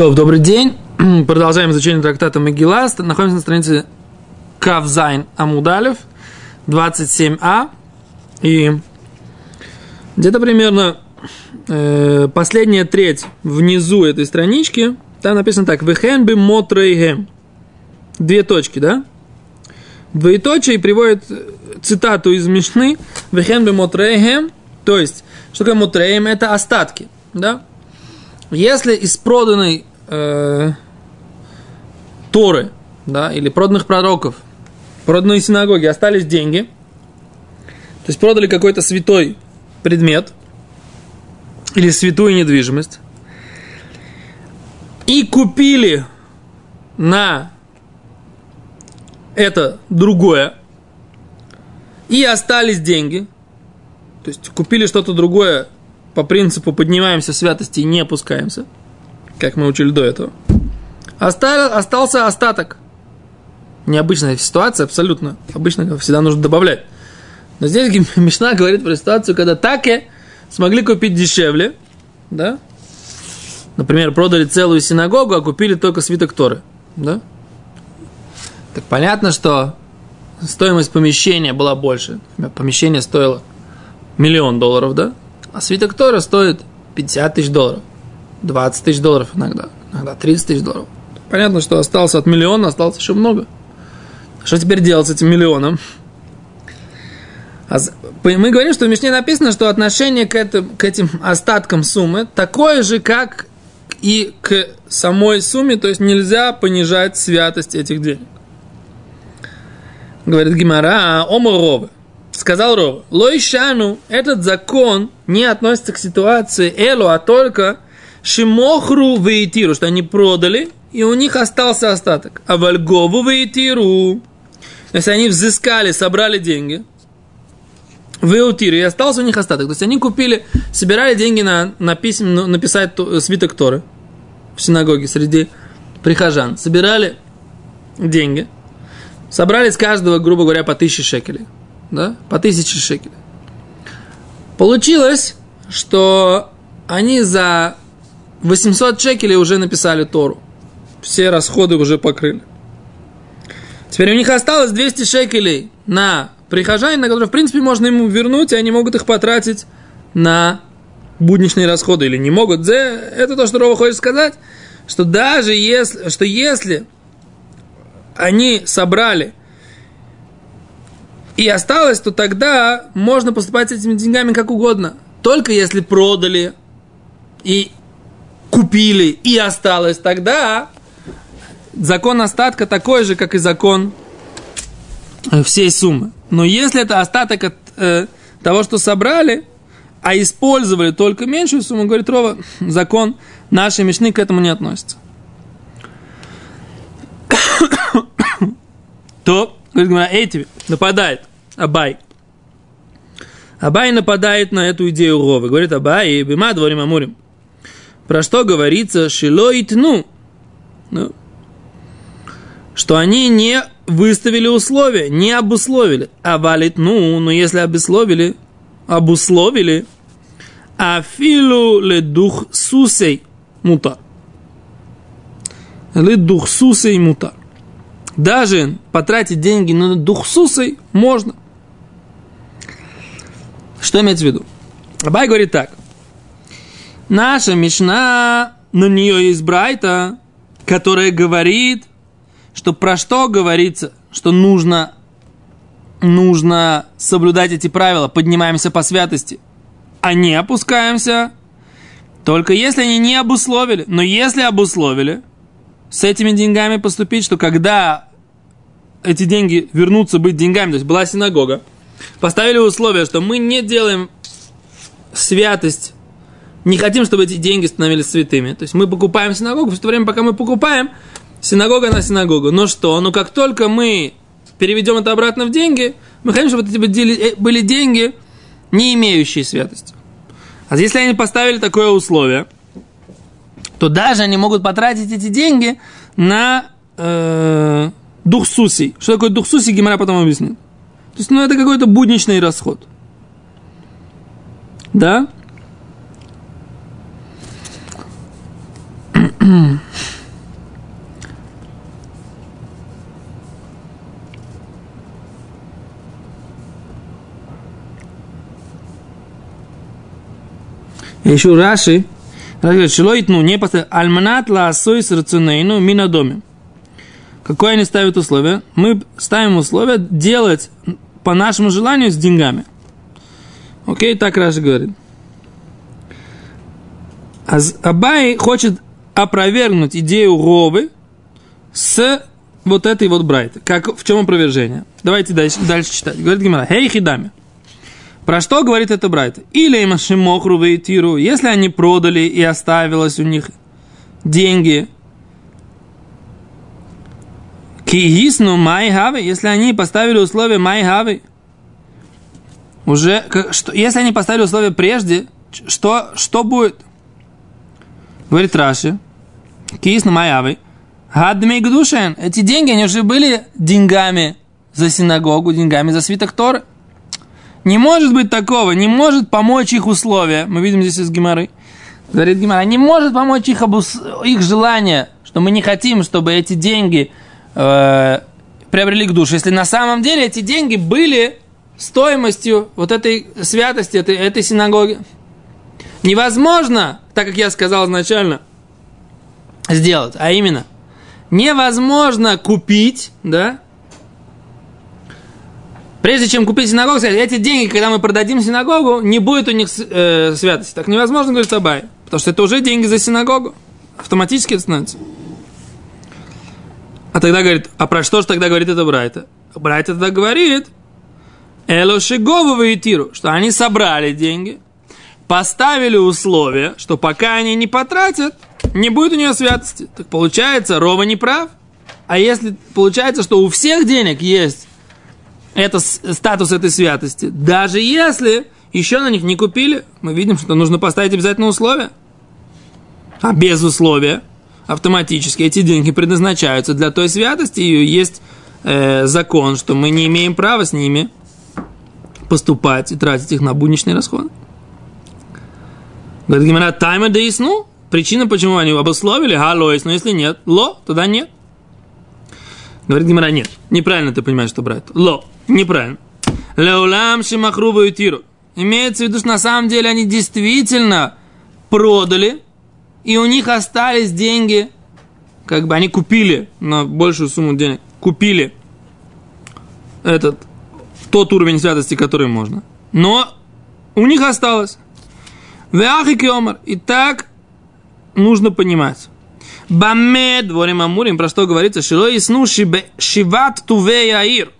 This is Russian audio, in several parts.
То, добрый день. Продолжаем изучение трактата Магиласт. Находимся на странице Кавзайн Амудалев, 27а. И где-то примерно э, последняя треть внизу этой странички, там написано так, «Вехен бы мотрейгем». Две точки, да? Двоеточие приводит цитату из Мишны «Вехен бы мотрейгем», то есть, что такое мотрейгем? Это остатки, да? Если из проданной э, Торы, да, или проданных пророков, проданной синагоги. Остались деньги, то есть продали какой-то святой предмет или святую недвижимость, и купили на это другое, и остались деньги, то есть купили что-то другое. По принципу поднимаемся в святости и не опускаемся, как мы учили до этого. Остал, остался остаток. Необычная ситуация, абсолютно. Обычно всегда нужно добавлять. Но здесь Мишна говорит про ситуацию, когда таки смогли купить дешевле, да? Например, продали целую синагогу, а купили только свиток Торы, да? Так понятно, что стоимость помещения была больше. Помещение стоило миллион долларов, да? А свиток Тора стоит 50 тысяч долларов, 20 тысяч долларов иногда, иногда 30 тысяч долларов. Понятно, что остался от миллиона, осталось еще много. Что теперь делать с этим миллионом? А мы говорим, что в Мишне написано, что отношение к, этим, к этим остаткам суммы такое же, как и к самой сумме, то есть нельзя понижать святость этих денег. Говорит Гимара, оморовы сказал Ров, Лойшану, этот закон не относится к ситуации Элу, а только Шимохру Вейтиру, что они продали, и у них остался остаток. А Вальгову Вейтиру, если они взыскали, собрали деньги, Веутиру, и остался у них остаток. То есть они купили, собирали деньги на, на писем, ну, написать свиток Торы в синагоге среди прихожан. Собирали деньги, собрали с каждого, грубо говоря, по тысяче шекелей да, по тысяче шекелей. Получилось, что они за 800 шекелей уже написали Тору. Все расходы уже покрыли. Теперь у них осталось 200 шекелей на прихожанина, которые, в принципе, можно ему вернуть, и они могут их потратить на будничные расходы или не могут. Это то, что Рова хочет сказать, что даже если, что если они собрали и осталось, то тогда можно поступать с этими деньгами как угодно. Только если продали и купили и осталось, тогда закон остатка такой же, как и закон всей суммы. Но если это остаток от э, того, что собрали, а использовали только меньшую сумму, говорит Рова, закон нашей мечны к этому не относится. То Говорит, эти нападает. Абай. Абай нападает на эту идею Ровы. Говорит, Абай, бима дворим амурим. Про что говорится, шило и тну. Ну, что они не выставили условия, не обусловили. А валит, ну, но если обусловили, обусловили, афилу ле дух сусей мутар. Ле дух сусей мутар даже потратить деньги на духсусой можно. Что имеется в виду? Абай говорит так. Наша Мишна, на нее есть Брайта, которая говорит, что про что говорится, что нужно, нужно соблюдать эти правила, поднимаемся по святости, а не опускаемся, только если они не обусловили. Но если обусловили, с этими деньгами поступить, что когда эти деньги вернутся быть деньгами, то есть была синагога, поставили условие, что мы не делаем святость, не хотим, чтобы эти деньги становились святыми. То есть мы покупаем синагогу, в то время, пока мы покупаем, синагога на синагогу. Но что? Ну как только мы переведем это обратно в деньги, мы хотим, чтобы это э, были деньги, не имеющие святости. А если они поставили такое условие, то даже они могут потратить эти деньги на э, дух суси. Что такое дух суси, Гимара потом объяснит. То есть, ну, это какой-то будничный расход. Да? Еще Раши, Шилоитну, не поставил, альманат лаасой с рацинейну мина доме. Какое они ставят условие? Мы ставим условие делать по нашему желанию с деньгами. Окей, так Раши говорит. А Абай хочет опровергнуть идею Ровы с вот этой вот брайты. Как, в чем опровержение? Давайте дальше, дальше читать. Говорит Гимара, хей хидами. Про что говорит это брайта? Или им шимохру тиру, если они продали и оставилось у них деньги, кигисну майхавы, если они поставили условие майхавы, уже, что, если они поставили условие прежде, что, что будет? Говорит Раши, кигисну майхавы, Гадмей Гдушен. Эти деньги, они уже были деньгами за синагогу, деньгами за свиток Торы. Не может быть такого, не может помочь их условия. Мы видим здесь из Гимары. Говорит Гимара, не может помочь их, обус... их желание, что мы не хотим, чтобы эти деньги э, приобрели к душе. Если на самом деле эти деньги были стоимостью вот этой святости, этой, этой синагоги. Невозможно, так как я сказал изначально, сделать, а именно – невозможно купить, да, Прежде чем купить синагогу, сказать, эти деньги, когда мы продадим синагогу, не будет у них э, святости. Так невозможно, говорит Абай. Потому что это уже деньги за синагогу. Автоматически это становится. А тогда говорит, а про что же тогда говорит это Брайта? Брайта тогда говорит, Элошигову и Тиру, что они собрали деньги, поставили условия, что пока они не потратят, не будет у нее святости. Так получается, Рова не прав. А если получается, что у всех денег есть это, статус этой святости, даже если еще на них не купили, мы видим, что нужно поставить обязательно условия. А без условия автоматически эти деньги предназначаются для той святости, и есть э, закон, что мы не имеем права с ними поступать и тратить их на будничные расходы. Говорит Гимара, тайма да и сну. Причина, почему они обусловили, галоис, но если нет, ло, тогда нет. Говорит Гимара, нет, неправильно ты понимаешь, что брать. Ло, неправильно. Леулам шимахрубу и тиру. Имеется в виду, что на самом деле они действительно продали, и у них остались деньги, как бы они купили на большую сумму денег, купили этот, тот уровень святости, который можно. Но у них осталось. Веахи киомар. И так нужно понимать. Баме дворим амурим, про что говорится, шило и сну шиват туве аир,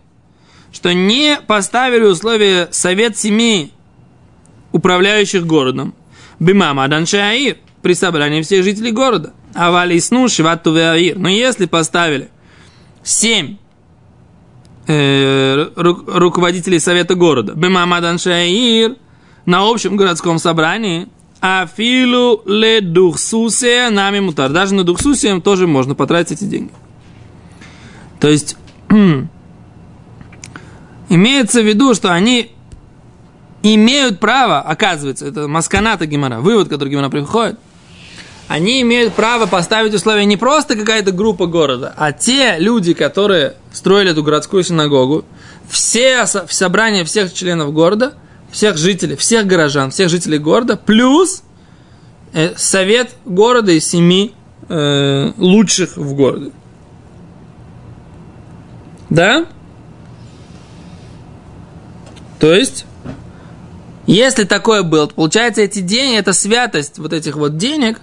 что не поставили условия совет семьи, управляющих городом, бимама аир при собрании всех жителей города. А вали сну шиват туве аир. Но если поставили семь э, ру, руководителей совета города, бимама аир на общем городском собрании, Афилу ле духсусе нами мутар. Даже на духсусе тоже можно потратить эти деньги. То есть, имеется в виду, что они имеют право, оказывается, это масканата Гимара, вывод, который Гимара приходит, они имеют право поставить условия не просто какая-то группа города, а те люди, которые строили эту городскую синагогу, все собрания всех членов города – всех жителей, всех горожан, всех жителей города, плюс э, совет города из семи э, лучших в городе. Да? То есть, если такое было, то получается эти деньги, эта святость вот этих вот денег,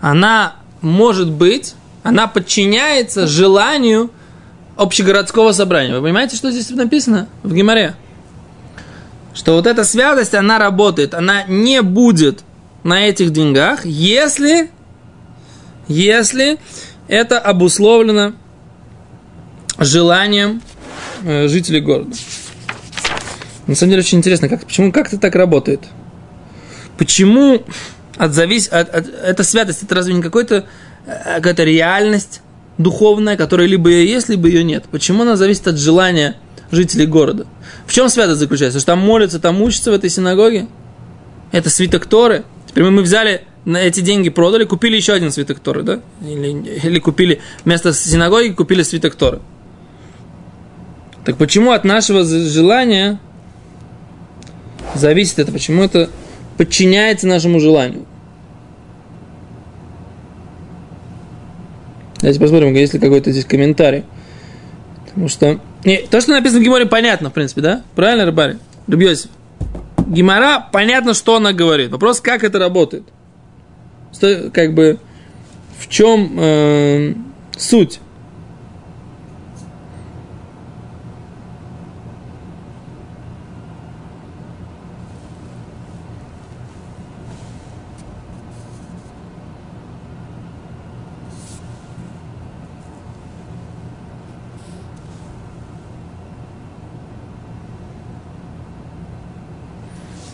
она может быть, она подчиняется желанию общегородского собрания. Вы понимаете, что здесь написано в Гимаре? Что вот эта святость, она работает, она не будет на этих деньгах, если, если это обусловлено желанием э, жителей города. На самом деле очень интересно, как, почему, как это так работает? Почему от завис... от, от, эта святость, это разве не какой-то, э, какая-то реальность духовная, которая либо ее есть, либо ее нет? Почему она зависит от желания жителей города? В чем святость заключается? Что там молятся, там учатся в этой синагоге? Это свиток Торы. Теперь мы взяли на эти деньги продали, купили еще один свиток Торы, да? Или, или купили вместо синагоги купили свиток Торы. Так почему от нашего желания зависит это? Почему это подчиняется нашему желанию. Давайте посмотрим, есть ли какой-то здесь комментарий. Потому что... Не, то, что написано в Гиморе, понятно, в принципе, да? Правильно, Рыбари? Рыбьёсиф. Гимара, понятно, что она говорит. Вопрос, как это работает. Что, как бы, в чем э, суть?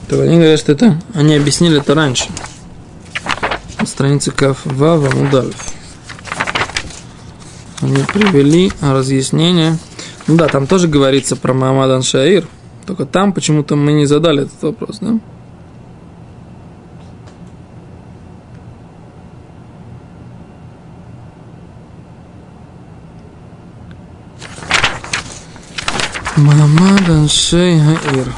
То они говорят, что это они объяснили это раньше. На странице Каф Вава Мудалев. Они привели разъяснение. Ну да, там тоже говорится про Мамадан Шаир. Только там почему-то мы не задали этот вопрос, да? Мамадан Шаир.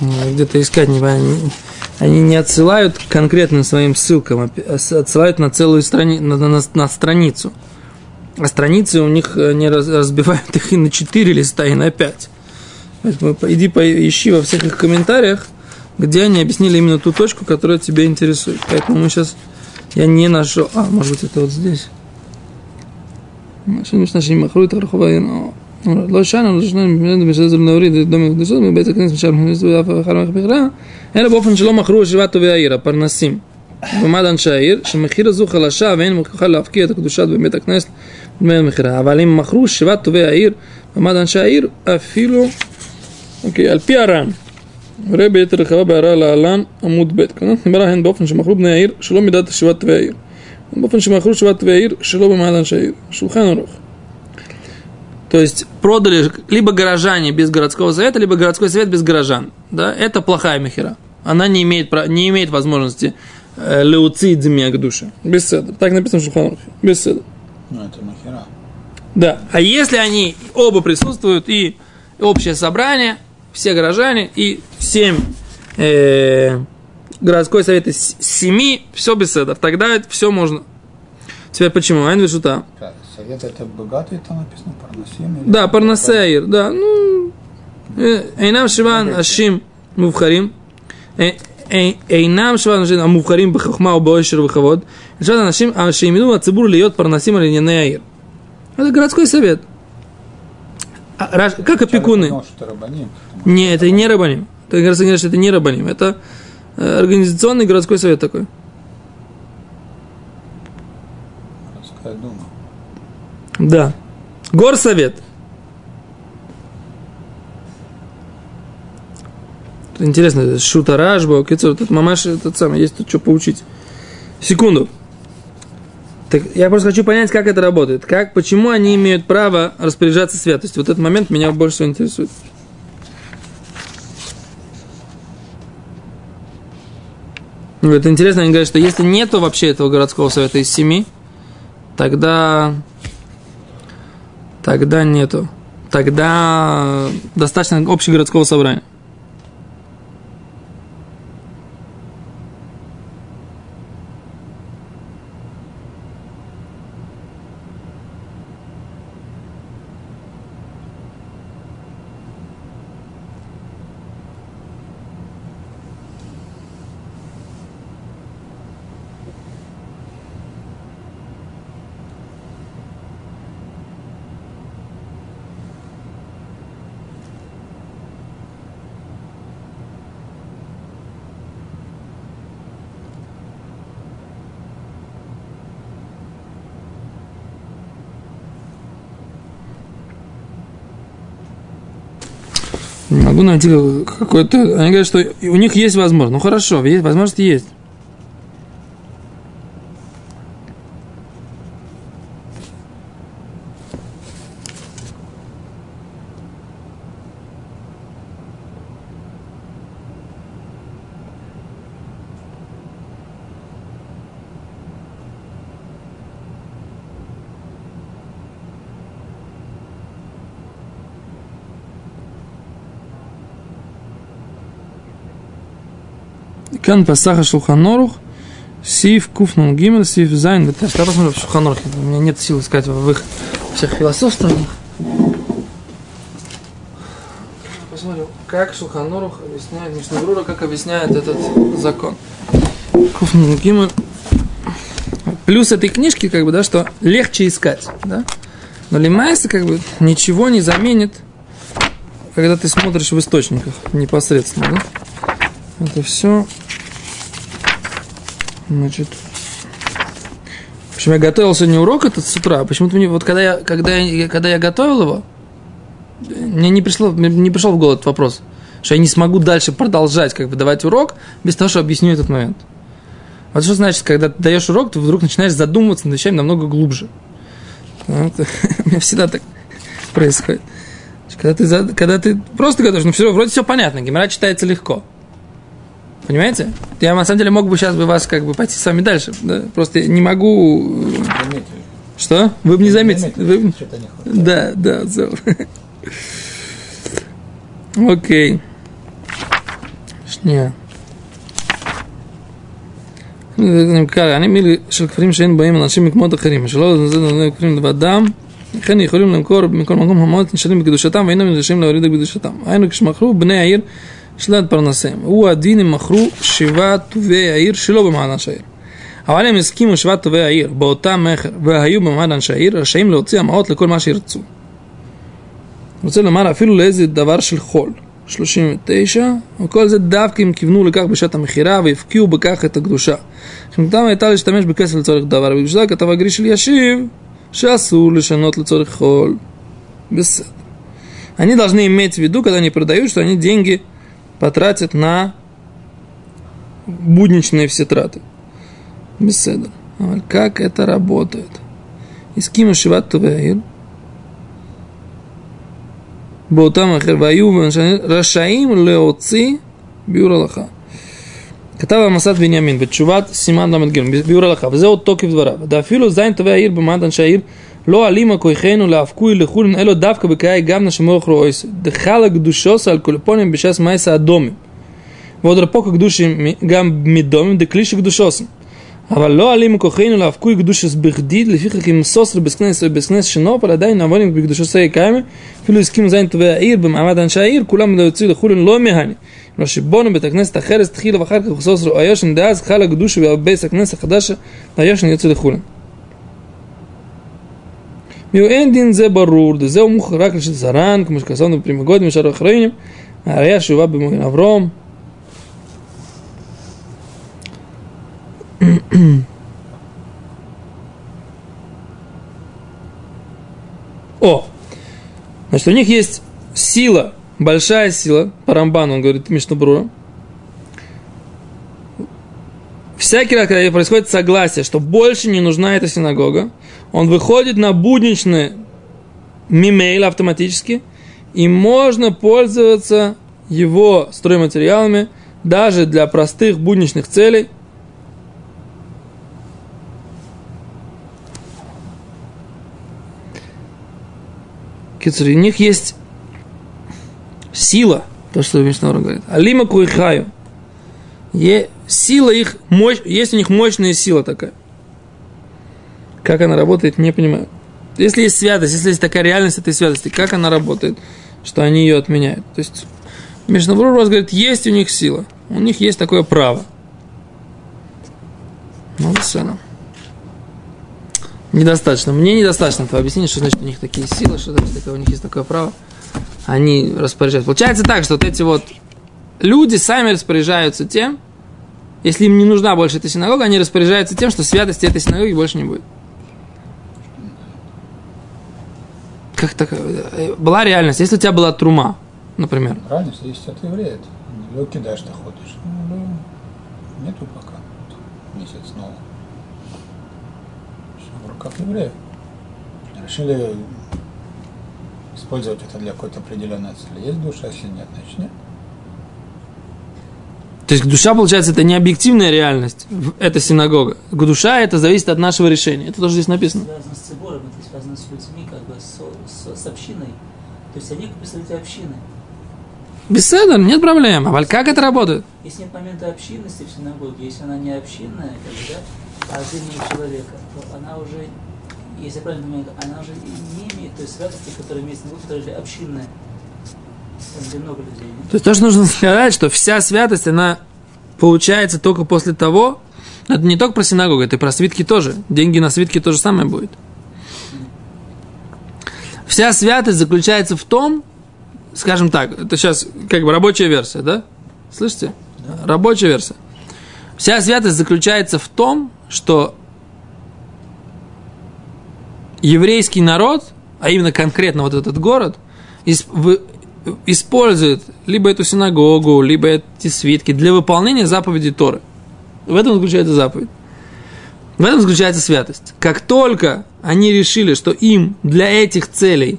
Где-то искать, не они, они не отсылают конкретно своим ссылкам, а отсылают на целую страни, на, на, на страницу. А страницы у них э, не раз, разбивают их и на 4 листа, и на 5. Поэтому иди поищи во всех их комментариях, где они объяснили именно ту точку, которая тебя интересует. Поэтому мы сейчас... Я не нашел... А, может быть, это вот здесь. Машина Мишна Махруит Архова לא שנו, לא שנו, בסדר להוריד דומה לקדושות מבית הכנסת משם ואף אחד מהמכירה, אלא באופן שלא מכרו שבעת טובי העיר, הפרנסים. במעמד אנשי העיר, שמחיר הזו חלשה ואין מוכרחה להפקיע את הקדושת בבית הכנסת דמי המכירה. אבל אם מכרו שבעת טובי העיר, במעמד אנשי העיר, אפילו, אוקיי, על פי הר"ן, ראה ביתר רחבה בהערה להלן עמוד ב', כאן נאמרה הן באופן שמכרו בני העיר שלא מידת שבעת טובי העיר. באופן שמכרו שבעת טובי העיר שלא במעמד אנשי העיר. שולחן ערוך. То есть продали либо горожане без городского совета, либо городской совет без горожан. Да? Это плохая мехера. Она не имеет, не имеет возможности э, леуцид к душе. Без седа. Так написано в Шуханрухе. Без седа. Ну, это махера. Да. А если они оба присутствуют, и общее собрание, все горожане, и семь э, городской совет из семи, все без седа. Тогда это все можно. Теперь почему? Айн вишута. Совет это богатый, там написано Парнасим? Да, Парнасеир, да. Ну, אינם שבעה אנשים מובחרים, אינם שבעה אנשים המובחרים בחוכמה או באושר ובכבוד, שבעה אנשים שילמדו מהציבור להיות פרנסים על ענייני העיר. Это городской совет. А, как опекуны? Не, это не рабаним. Ты говоришь, что это не рабаним. Это э, организационный городской совет такой. Городская дума. Да. Горсовет. Интересно, Шута Рашба, тут мамаш, этот самый, есть тут что поучить. Секунду. Так я просто хочу понять, как это работает. Как, почему они имеют право распоряжаться святостью. Вот этот момент меня больше всего интересует. Это интересно, они говорят, что если нету вообще этого городского совета из семи, тогда тогда нету. Тогда достаточно общегородского собрания. Могу найти какой-то... Они говорят, что у них есть возможность. Ну хорошо, есть, возможность есть. כאן פסק השולחן ערוך, סעיף קוף נון גימל, סעיף זין. Вот я посмотрю в Шулхан Орухе. У меня нет сил искать в их всех философствованиях. Посмотрим, как Шулхан Орух объясняет, Мишна Брура, как объясняет этот закон. קוף נון גימל. Плюс этой книжки, как бы, да, что легче искать, да. Но למעשה, как бы, ничего не заменит, когда ты смотришь в источниках непосредственно, да. Это все. Значит. В общем, я готовил сегодня урок этот с утра. Почему-то мне, вот когда я, когда я, когда я готовил его, мне не, пришло, мне не пришел в голову этот вопрос, что я не смогу дальше продолжать как бы давать урок без того, что объясню этот момент. Вот что значит, когда ты даешь урок, ты вдруг начинаешь задумываться над вещами намного глубже. Вот. У меня всегда так происходит. Когда ты, когда ты просто готовишь, ну все, вроде все понятно, гемора читается легко. Понимаете? Я на самом деле мог бы сейчас бы вас как бы пойти с вами дальше. Да? Просто не могу. Заметили. Что? Вы бы не заметили. Заметили, Вы... Что-то не хватает. Да, да, все. Окей. שנייה. אני מילי של כפרים שאין בהם אנשים מקומות אחרים, שלא זה נותנים כפרים לבדם, לכן יכולים למכור מכל מקום המאות נשארים בקדושתם ואינם נדרשים להוריד את קדושתם. היינו כשמכרו בני העיר שלילת פרנסיהם. הוא הדין אם מכרו שבעת טובי העיר שלא במעמד אנשי העיר. אבל אם הסכימו שבעת טובי העיר באותה מכר והיו במעמד אנשי העיר, רשאים להוציא המעות לכל מה שירצו. רוצה לומר אפילו לאיזה דבר של חול. 39, וכל זה דווקא אם כיוונו לכך בשעת המכירה והפקיעו בכך את הקדושה. חמתם הייתה להשתמש בכסף לצורך דבר, ובשביל זה כתב הגרי של ישיב שאסור לשנות לצורך חול. בסדר. Они должны иметь в виду, когда они продают, что они деньги потратят на будничные все траты. Беседа. Как это работает? Из кима шиват тувеир. באותם אחר, והיו רשאים להוציא ביאור הלכה. כתב המסת בנימין בתשובת סימן ל"ג ביאור הלכה, וזהו תוקף דבריו. דאפילו זין טובי העיר במעמד אנשי העיר לא עלימה כוחנו להפקוי לחולין אלו דווקא בקאי גמנה שמורך רואיס. דחלה קדושוס על קולפונים בשס מייסה אדומים. ועוד רפוק הקדושים גם מדומים דקלי שקדושוסם. אבל לא עלים מכוחנו להפקוי קדושס בכדי, לפיכך אם סוסר בסכנס ובסכנס שנופ, אבל עדיין נעבונים בקדושוסי קיימה, אפילו הסכימו זין טובי העיר במעמד אנשי העיר, כולם לא יוצאו לחולין לא מהני. לא שבונו בית הכנסת אחרת תחילה ואחר כך סוסר היושן דאז חל הקדושה ובייס הכנסת החדשה, היושן יוצא לחולין. Юэндин зе барур, зе умух рак лишь заран, кому сказано прямогодным шарахрейнем, а я шива бимоген авром. О! Значит, у них есть сила, большая сила, Парамбан, он говорит, Мишнабрура, Всякий раз, когда происходит согласие, что больше не нужна эта синагога, он выходит на будничный мимейл автоматически, и можно пользоваться его стройматериалами даже для простых будничных целей, Кицури, у них есть сила, то, что Мишнора говорит. Алима куихаю. Е, сила их, мощь, есть у них мощная сила такая. Как она работает, не понимаю. Если есть святость, если есть такая реальность этой святости, как она работает, что они ее отменяют. То есть Мишнабрур вас говорит, есть у них сила, у них есть такое право. Ну, все Недостаточно. Мне недостаточно этого объяснения, что значит у них такие силы, что значит такое, у них есть такое право. Они распоряжаются. Получается так, что вот эти вот люди сами распоряжаются тем, если им не нужна больше эта синагога, они распоряжаются тем, что святости этой синагоги больше не будет. Как так? Была реальность. Если у тебя была трума, например. Правильно, что есть от еврея. Его кидаешь, ты ходишь. Ну, нету пока. Месяц снова. Все в руках евреев. Решили использовать это для какой-то определенной цели. Есть душа, если нет, значит нет. То есть душа, получается, это не объективная реальность, это синагога. Душа это зависит от нашего решения. Это тоже здесь написано. связано с цибором, это связано с людьми, как бы с, с, с общиной. То есть они как представители общины. Беседа, нет проблем. А как это работает? Если нет момента общинности в синагоге, если она не общинная, как бы, да, а жизнь человека, то она уже, если я правильно понимаю, она уже не имеет той святости, которая имеет синагога, которая общинная. Там, где много людей. Нет? То есть то, что нужно сказать, что вся святость, она получается только после того, это не только про синагогу, это и про свитки тоже. Деньги на свитки то же самое будет. Вся святость заключается в том, скажем так, это сейчас как бы рабочая версия, да? Слышите? Да. Рабочая версия. Вся святость заключается в том, что еврейский народ, а именно конкретно вот этот город, использует либо эту синагогу, либо эти свитки для выполнения заповеди Торы. В этом заключается заповедь. В этом заключается святость. Как только они решили, что им для этих целей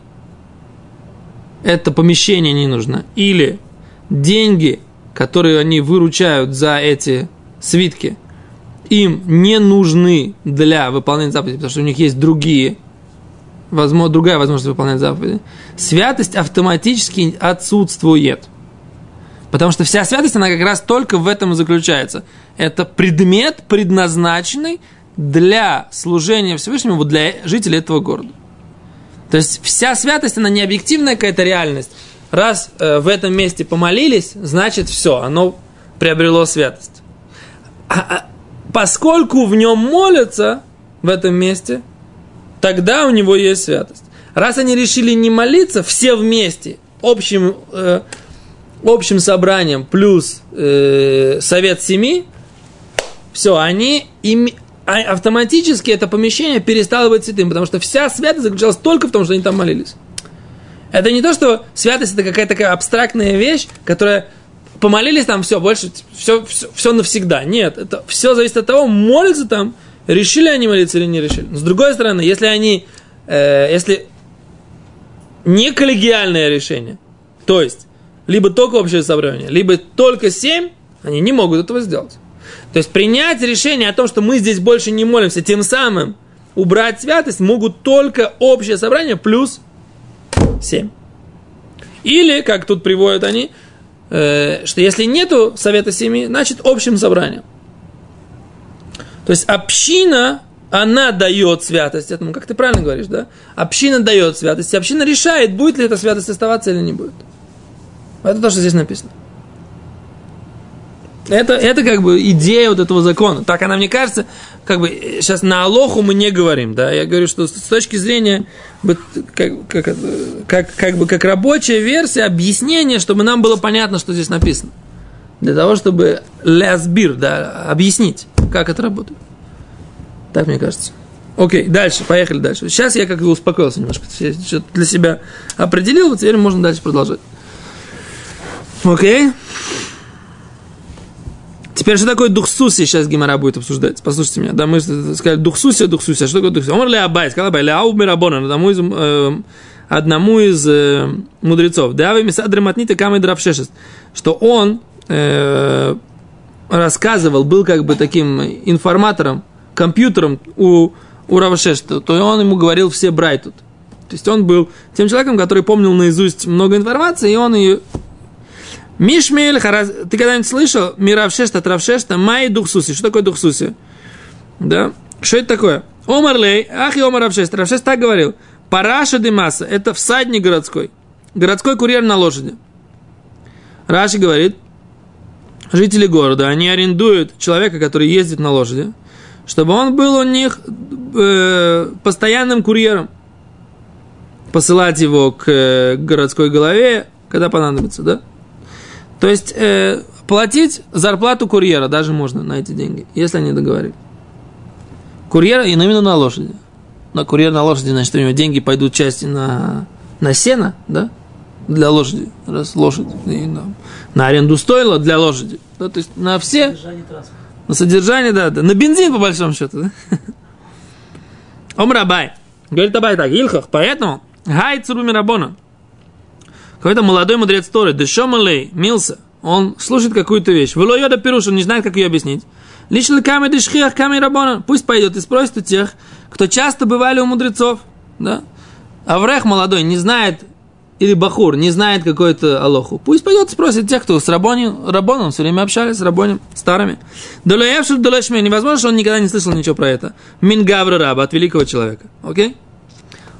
это помещение не нужно, или деньги, которые они выручают за эти свитки, им не нужны для выполнения заповедей, потому что у них есть другие, возможно, другая возможность выполнять заповеди, святость автоматически отсутствует. Потому что вся святость, она как раз только в этом и заключается. Это предмет, предназначенный для служения Всевышнему для жителей этого города. То есть вся святость, она не объективная какая-то реальность. Раз э, в этом месте помолились, значит все, оно приобрело святость. А, а, поскольку в нем молятся в этом месте, тогда у него есть святость. Раз они решили не молиться все вместе, общим, э, общим собранием плюс э, совет семи, все, они им, а автоматически это помещение перестало быть святым, потому что вся святость заключалась только в том, что они там молились. Это не то, что святость это какая-то такая абстрактная вещь, которая помолились там, все, больше, все, все, все навсегда. Нет, это все зависит от того, молятся там, решили они молиться или не решили. Но с другой стороны, если они, э, если не коллегиальное решение, то есть, либо только общее собрание, либо только семь, они не могут этого сделать. То есть принять решение о том, что мы здесь больше не молимся, тем самым убрать святость могут только общее собрание плюс 7. Или, как тут приводят они, э, что если нету совета семьи, значит общим собранием. То есть община, она дает святость этому, как ты правильно говоришь, да? Община дает святость, и община решает, будет ли эта святость оставаться или не будет. Это то, что здесь написано. Это, это как бы идея вот этого закона. Так она, мне кажется, как бы сейчас на Алоху мы не говорим, да, я говорю, что с точки зрения как, как, как, как бы как рабочая версия, объяснение, чтобы нам было понятно, что здесь написано. Для того, чтобы лясбир, да, объяснить, как это работает. Так мне кажется. Окей, дальше, поехали дальше. Сейчас я как бы успокоился немножко, что-то для себя определил, вот теперь можно дальше продолжать. Окей. Теперь, что такое духсуси, сейчас Гимара будет обсуждать. Послушайте меня. Да, мы сказали духсуси, духсуси. А что такое духсуси? Омар ли Абай, сказал Абай, ляу мирабона, одному из, э, одному из э, мудрецов. Да, вы мисадры матнита камы дравшешест. Что он э, рассказывал, был как бы таким информатором, компьютером у, у Равшешта, то он ему говорил все брайтут. То есть он был тем человеком, который помнил наизусть много информации, и он ее Мишмель, ты когда-нибудь слышал Миравшешта, Травшешта, Май Духсуси? Что такое Духсуси? Да? Что это такое? Омарлей, ах и Омар Равшест. Равшест так говорил. Параша Димаса, это всадник городской. Городской курьер на лошади. Раши говорит, жители города, они арендуют человека, который ездит на лошади, чтобы он был у них э, постоянным курьером. Посылать его к э, городской голове, когда понадобится, да? То есть э, платить зарплату курьера даже можно на эти деньги, если они договорились. Курьера и именно на лошади. На курьер на лошади, значит, у него деньги пойдут части на, на сено, да, для лошади, раз лошадь, и на, на аренду стойла для лошади, да, то есть на все, Содержание на содержание, да, да, на бензин по большому счету, да. Омрабай, говорит Абай так, Илхах, поэтому, гай цуру мирабона, какой-то молодой мудрец Торы, Дешомалей, Милса, он слушает какую-то вещь. Вело йода пируш, он не знает, как ее объяснить. Лишь ли камень дешхиах камень рабона. Пусть пойдет и спросит у тех, кто часто бывали у мудрецов. Да? Аврех молодой не знает или Бахур не знает какой-то Алоху, пусть пойдет спросит тех, кто с Рабони, Рабоном все время общались, с Рабонем, старыми. Долаевши Долашме, невозможно, что он никогда не слышал ничего про это. Мингавра раба, от великого человека. Окей?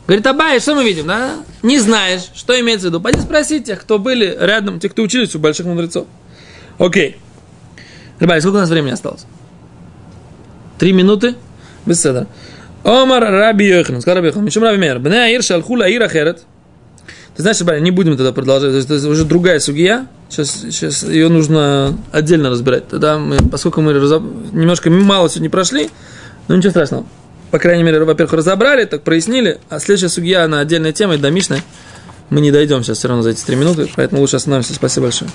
Говорит, Абай, что мы видим, да? Не знаешь, что имеется в виду. Пойди спроси тех, кто были рядом, тех, кто учились у больших мудрецов. Окей. Ребята, сколько у нас времени осталось? Три минуты? Без седа. Омар Раби Йохан, сказал Раби Йохан, Мишум Раби Мер, Бне Аир Шалхула Аир Ахерет, ты знаешь, Барин, не будем тогда продолжать. Это уже другая судья. Сейчас, сейчас ее нужно отдельно разбирать. Тогда мы, поскольку мы разоб... немножко мало сегодня прошли, ну ничего страшного. По крайней мере, во-первых, разобрали, так прояснили. А следующая судья на отдельной теме, до Мишны, мы не дойдем сейчас все равно за эти три минуты. Поэтому лучше остановимся. Спасибо большое.